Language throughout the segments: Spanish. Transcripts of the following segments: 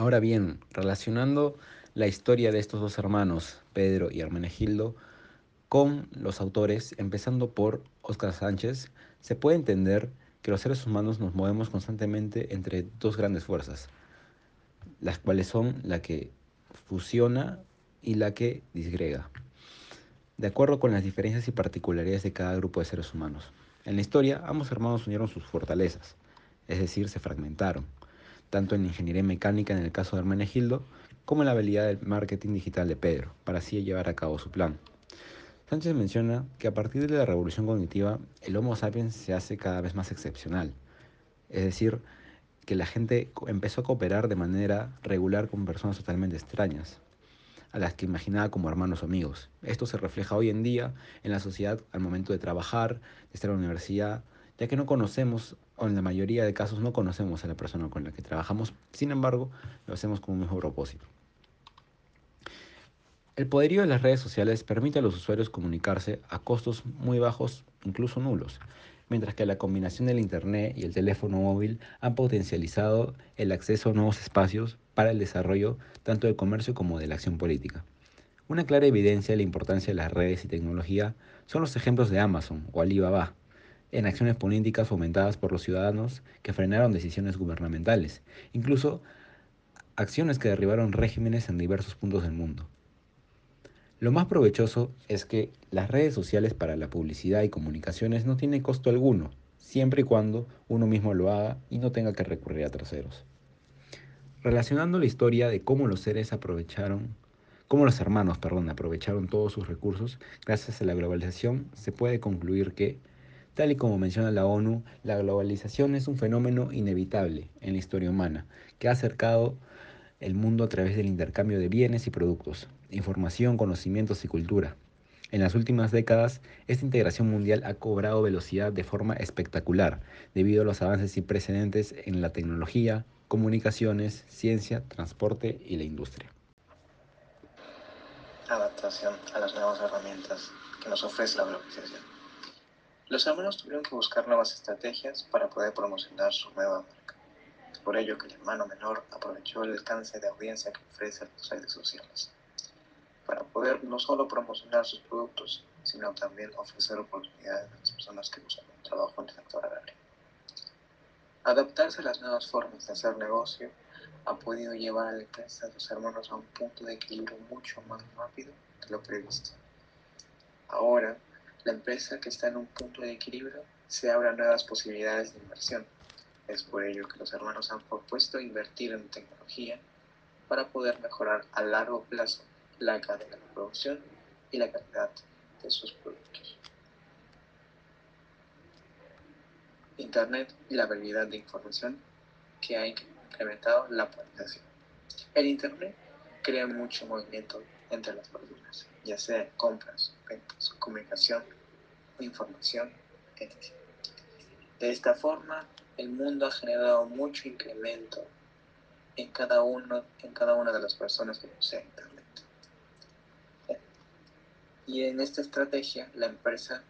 Ahora bien, relacionando la historia de estos dos hermanos, Pedro y Hermenegildo, con los autores, empezando por Óscar Sánchez, se puede entender que los seres humanos nos movemos constantemente entre dos grandes fuerzas, las cuales son la que fusiona y la que disgrega, de acuerdo con las diferencias y particularidades de cada grupo de seres humanos. En la historia, ambos hermanos unieron sus fortalezas, es decir, se fragmentaron, tanto en ingeniería mecánica en el caso de Hermenegildo, como en la habilidad del marketing digital de Pedro, para así llevar a cabo su plan. Sánchez menciona que a partir de la revolución cognitiva, el Homo sapiens se hace cada vez más excepcional. Es decir, que la gente empezó a cooperar de manera regular con personas totalmente extrañas, a las que imaginaba como hermanos o amigos. Esto se refleja hoy en día en la sociedad al momento de trabajar, de estar en la universidad, ya que no conocemos, o en la mayoría de casos no conocemos a la persona con la que trabajamos, sin embargo, lo hacemos con un mismo propósito. El poderío de las redes sociales permite a los usuarios comunicarse a costos muy bajos, incluso nulos, mientras que la combinación del Internet y el teléfono móvil han potencializado el acceso a nuevos espacios para el desarrollo tanto del comercio como de la acción política. Una clara evidencia de la importancia de las redes y tecnología son los ejemplos de Amazon o Alibaba, en acciones políticas fomentadas por los ciudadanos que frenaron decisiones gubernamentales, incluso acciones que derribaron regímenes en diversos puntos del mundo. Lo más provechoso es que las redes sociales para la publicidad y comunicaciones no tienen costo alguno, siempre y cuando uno mismo lo haga y no tenga que recurrir a terceros. Relacionando la historia de cómo los seres aprovecharon, cómo los hermanos, perdón, aprovecharon todos sus recursos gracias a la globalización, se puede concluir que, tal y como menciona la ONU, la globalización es un fenómeno inevitable en la historia humana que ha acercado el mundo a través del intercambio de bienes y productos, información, conocimientos y cultura. En las últimas décadas, esta integración mundial ha cobrado velocidad de forma espectacular debido a los avances sin precedentes en la tecnología, comunicaciones, ciencia, transporte y la industria. Adaptación a las nuevas herramientas que nos ofrece la globalización. Los hermanos tuvieron que buscar nuevas estrategias para poder promocionar su nueva marca. por ello que el hermano menor aprovechó el alcance de audiencia que ofrece las redes sociales para poder no solo promocionar sus productos, sino también ofrecer oportunidades a las personas que buscan un trabajo en el sector agrario. Adaptarse a las nuevas formas de hacer negocio ha podido llevar a la empresa de los hermanos a un punto de equilibrio mucho más rápido de lo previsto. Ahora, la empresa que está en un punto de equilibrio se abre a nuevas posibilidades de inversión. Es por ello que los hermanos han propuesto invertir en tecnología para poder mejorar a largo plazo la cadena de producción y la calidad de sus productos. Internet y la habilidad de información que ha incrementado la polarización. El Internet crea mucho movimiento entre las personas, ya sea compras, ventas, comunicación información, etc. De esta forma, el mundo ha generado mucho incremento en cada, uno, en cada una de las personas que poseen Internet. Y en esta estrategia, la empresa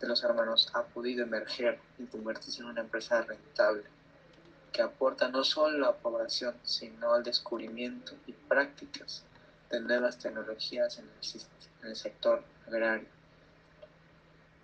de los hermanos ha podido emerger y convertirse en una empresa rentable que aporta no solo la población, sino al descubrimiento y prácticas de nuevas tecnologías en el, en el sector agrario